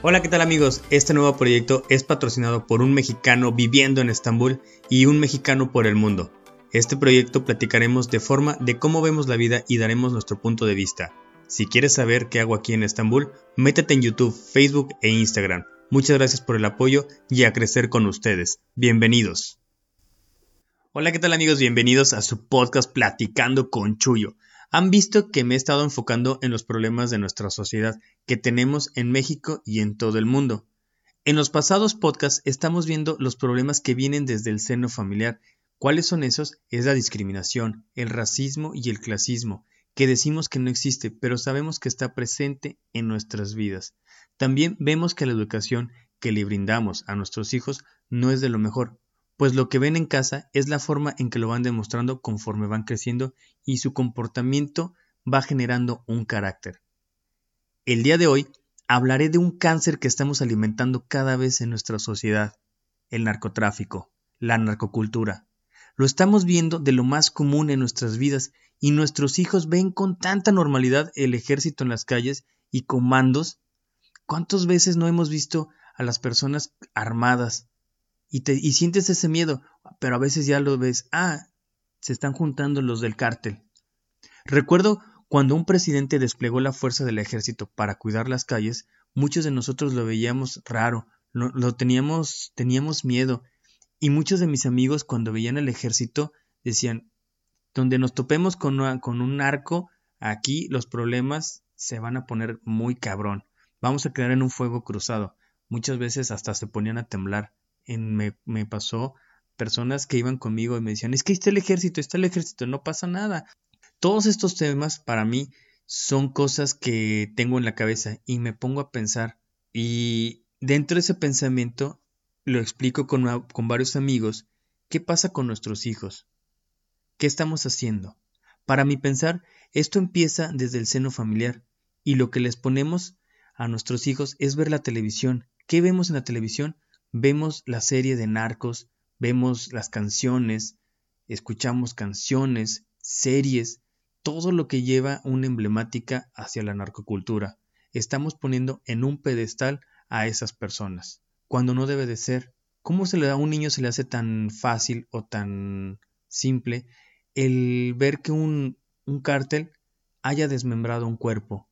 Hola, ¿qué tal amigos? Este nuevo proyecto es patrocinado por un mexicano viviendo en Estambul y un mexicano por el mundo. Este proyecto platicaremos de forma de cómo vemos la vida y daremos nuestro punto de vista. Si quieres saber qué hago aquí en Estambul, métete en YouTube, Facebook e Instagram. Muchas gracias por el apoyo y a crecer con ustedes. Bienvenidos. Hola, ¿qué tal amigos? Bienvenidos a su podcast Platicando con Chuyo. Han visto que me he estado enfocando en los problemas de nuestra sociedad que tenemos en México y en todo el mundo. En los pasados podcasts estamos viendo los problemas que vienen desde el seno familiar. ¿Cuáles son esos? Es la discriminación, el racismo y el clasismo, que decimos que no existe, pero sabemos que está presente en nuestras vidas. También vemos que la educación que le brindamos a nuestros hijos no es de lo mejor, pues lo que ven en casa es la forma en que lo van demostrando conforme van creciendo y su comportamiento va generando un carácter. El día de hoy hablaré de un cáncer que estamos alimentando cada vez en nuestra sociedad, el narcotráfico, la narcocultura. Lo estamos viendo de lo más común en nuestras vidas y nuestros hijos ven con tanta normalidad el ejército en las calles y comandos. ¿Cuántas veces no hemos visto a las personas armadas y, te, y sientes ese miedo, pero a veces ya lo ves, ah, se están juntando los del cártel. Recuerdo cuando un presidente desplegó la fuerza del ejército para cuidar las calles, muchos de nosotros lo veíamos raro, lo, teníamos, teníamos miedo, y muchos de mis amigos cuando veían el ejército decían, donde nos topemos con, con un arco, aquí los problemas se van a poner muy cabrón. Vamos a quedar en un fuego cruzado. Muchas veces hasta se ponían a temblar me, pasó personas que iban conmigo y me decían, es que está el ejército, está el ejército, no pasa nada. Todos estos temas para mí son cosas que tengo en la cabeza y me pongo a pensar y dentro de ese pensamiento lo explico con, con varios amigos, ¿qué pasa con nuestros hijos? ¿Qué estamos haciendo? Para mi pensar, esto empieza desde el seno familiar y lo que les ponemos a nuestros hijos es ver la televisión. ¿Qué vemos en la televisión? Vemos la serie de narcos, vemos las canciones, escuchamos canciones, series, todo lo que lleva una emblemática hacia la narcocultura. Estamos poniendo en un pedestal a esas personas, cuando no debe de ser. ¿Cómo se le da a un niño se le hace tan fácil o tan simple el ver que un, un cártel haya desmembrado un cuerpo,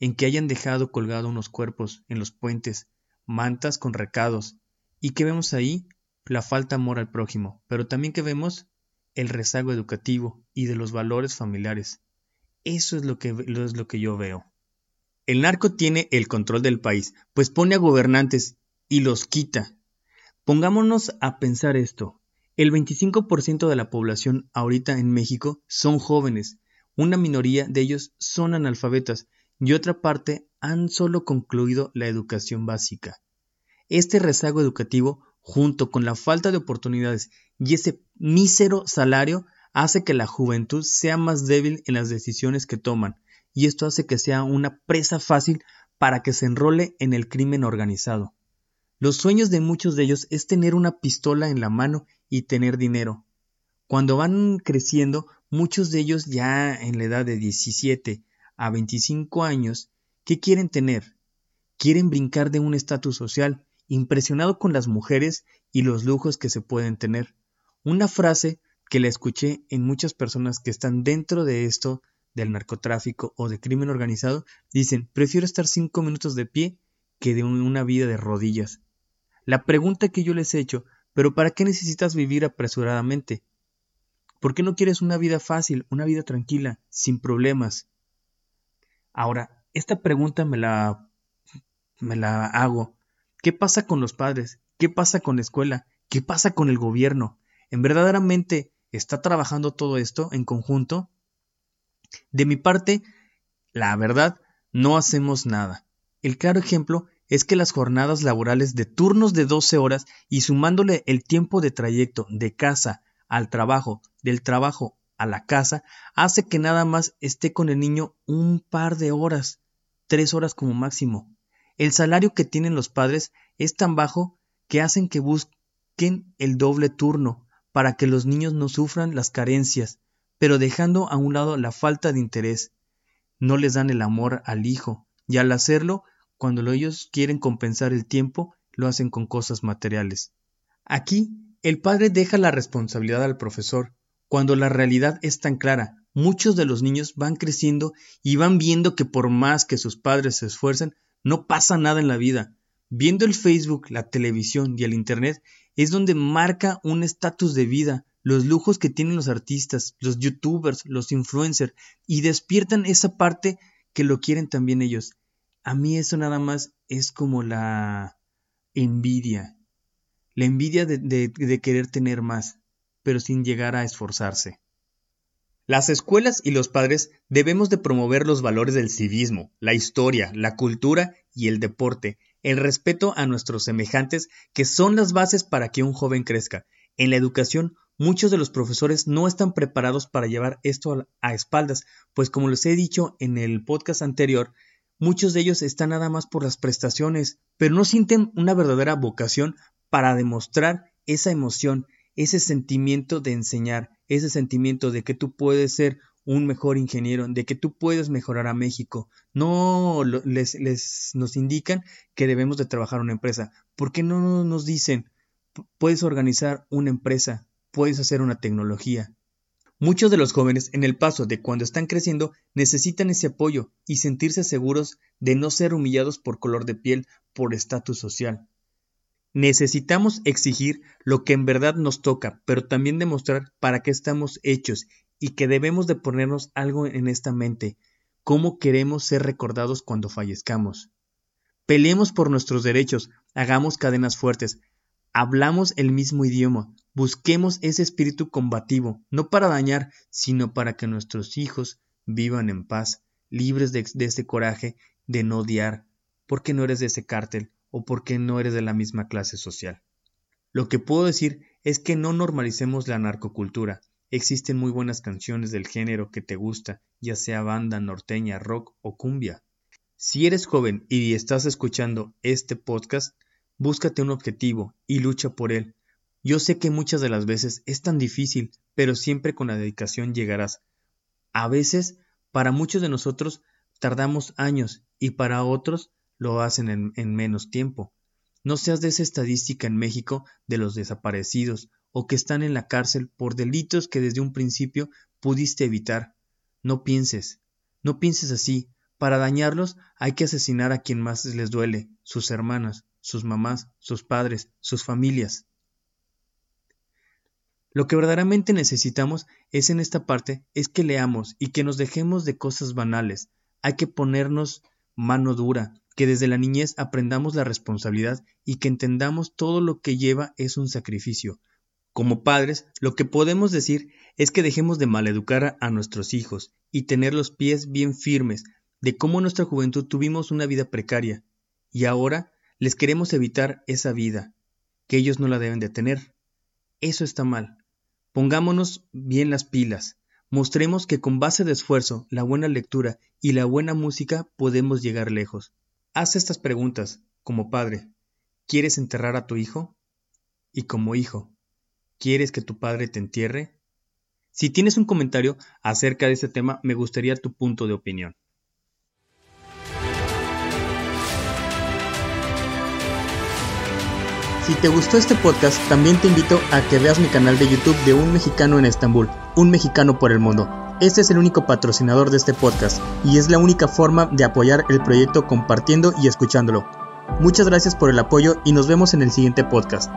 en que hayan dejado colgado unos cuerpos en los puentes, mantas con recados, ¿Y qué vemos ahí? La falta de amor al prójimo, pero también que vemos el rezago educativo y de los valores familiares. Eso es lo que, es lo que yo veo. El narco tiene el control del país, pues pone a gobernantes y los quita. Pongámonos a pensar esto. El 25% de la población ahorita en México son jóvenes, una minoría de ellos son analfabetas y otra parte han solo concluido la educación básica. Este rezago educativo, junto con la falta de oportunidades y ese mísero salario, hace que la juventud sea más débil en las decisiones que toman, y esto hace que sea una presa fácil para que se enrole en el crimen organizado. Los sueños de muchos de ellos es tener una pistola en la mano y tener dinero. Cuando van creciendo, muchos de ellos ya en la edad de 17 a 25 años, ¿qué quieren tener? Quieren brincar de un estatus social impresionado con las mujeres y los lujos que se pueden tener. Una frase que la escuché en muchas personas que están dentro de esto del narcotráfico o de crimen organizado, dicen, prefiero estar cinco minutos de pie que de una vida de rodillas. La pregunta que yo les he hecho, pero ¿para qué necesitas vivir apresuradamente? ¿Por qué no quieres una vida fácil, una vida tranquila, sin problemas? Ahora, esta pregunta me la, me la hago ¿Qué pasa con los padres? ¿Qué pasa con la escuela? ¿Qué pasa con el gobierno? ¿En verdaderamente está trabajando todo esto en conjunto? De mi parte, la verdad, no hacemos nada. El claro ejemplo es que las jornadas laborales de turnos de 12 horas y sumándole el tiempo de trayecto de casa al trabajo, del trabajo a la casa, hace que nada más esté con el niño un par de horas, tres horas como máximo. El salario que tienen los padres es tan bajo que hacen que busquen el doble turno para que los niños no sufran las carencias, pero dejando a un lado la falta de interés. No les dan el amor al hijo, y al hacerlo, cuando ellos quieren compensar el tiempo, lo hacen con cosas materiales. Aquí, el padre deja la responsabilidad al profesor, cuando la realidad es tan clara. Muchos de los niños van creciendo y van viendo que por más que sus padres se esfuercen, no pasa nada en la vida. Viendo el Facebook, la televisión y el Internet es donde marca un estatus de vida, los lujos que tienen los artistas, los youtubers, los influencers, y despiertan esa parte que lo quieren también ellos. A mí eso nada más es como la envidia, la envidia de, de querer tener más, pero sin llegar a esforzarse. Las escuelas y los padres debemos de promover los valores del civismo, la historia, la cultura y el deporte, el respeto a nuestros semejantes, que son las bases para que un joven crezca. En la educación, muchos de los profesores no están preparados para llevar esto a espaldas, pues como les he dicho en el podcast anterior, muchos de ellos están nada más por las prestaciones, pero no sienten una verdadera vocación para demostrar esa emoción, ese sentimiento de enseñar, ese sentimiento de que tú puedes ser un mejor ingeniero, de que tú puedes mejorar a México. No les, les nos indican que debemos de trabajar una empresa. ¿Por qué no nos dicen puedes organizar una empresa, puedes hacer una tecnología? Muchos de los jóvenes en el paso de cuando están creciendo necesitan ese apoyo y sentirse seguros de no ser humillados por color de piel, por estatus social. Necesitamos exigir lo que en verdad nos toca, pero también demostrar para qué estamos hechos y que debemos de ponernos algo en esta mente, cómo queremos ser recordados cuando fallezcamos. Peleemos por nuestros derechos, hagamos cadenas fuertes, hablamos el mismo idioma, busquemos ese espíritu combativo, no para dañar, sino para que nuestros hijos vivan en paz, libres de, de ese coraje de no odiar, porque no eres de ese cártel, o porque no eres de la misma clase social. Lo que puedo decir es que no normalicemos la narcocultura. Existen muy buenas canciones del género que te gusta, ya sea banda, norteña, rock o cumbia. Si eres joven y estás escuchando este podcast, búscate un objetivo y lucha por él. Yo sé que muchas de las veces es tan difícil, pero siempre con la dedicación llegarás. A veces, para muchos de nosotros, tardamos años y para otros lo hacen en, menos tiempo. No seas de esa estadística en México de los desaparecidos o que están en la cárcel por delitos que desde un principio pudiste evitar. No pienses, no pienses así. Para dañarlos hay que asesinar a quien más les duele, sus hermanas, sus mamás, sus padres, sus familias. Lo que verdaderamente necesitamos es en esta parte es que leamos y que nos dejemos de cosas banales. Hay que ponernos mano dura, que desde la niñez aprendamos la responsabilidad y que entendamos todo lo que lleva es un sacrificio. Como padres, lo que podemos decir es que dejemos de maleducar a nuestros hijos y tener los pies bien firmes de cómo en nuestra juventud tuvimos una vida precaria y ahora les queremos evitar esa vida, que ellos no la deben de tener. Eso está mal. Pongámonos bien las pilas. Mostremos que con base de esfuerzo, la buena lectura y la buena música podemos llegar lejos. Haz estas preguntas como padre. ¿Quieres enterrar a tu hijo? Y como hijo, ¿quieres que tu padre te entierre? Si tienes un comentario acerca de este tema, me gustaría tu punto de opinión. Si te gustó este podcast, también te invito a que veas mi canal de YouTube de Un Mexicano en Estambul, Un Mexicano por el Mundo este es el único patrocinador de este podcast y es la única forma de apoyar el proyecto compartiendo y escuchándolo. Muchas gracias por el apoyo y nos vemos en el siguiente podcast.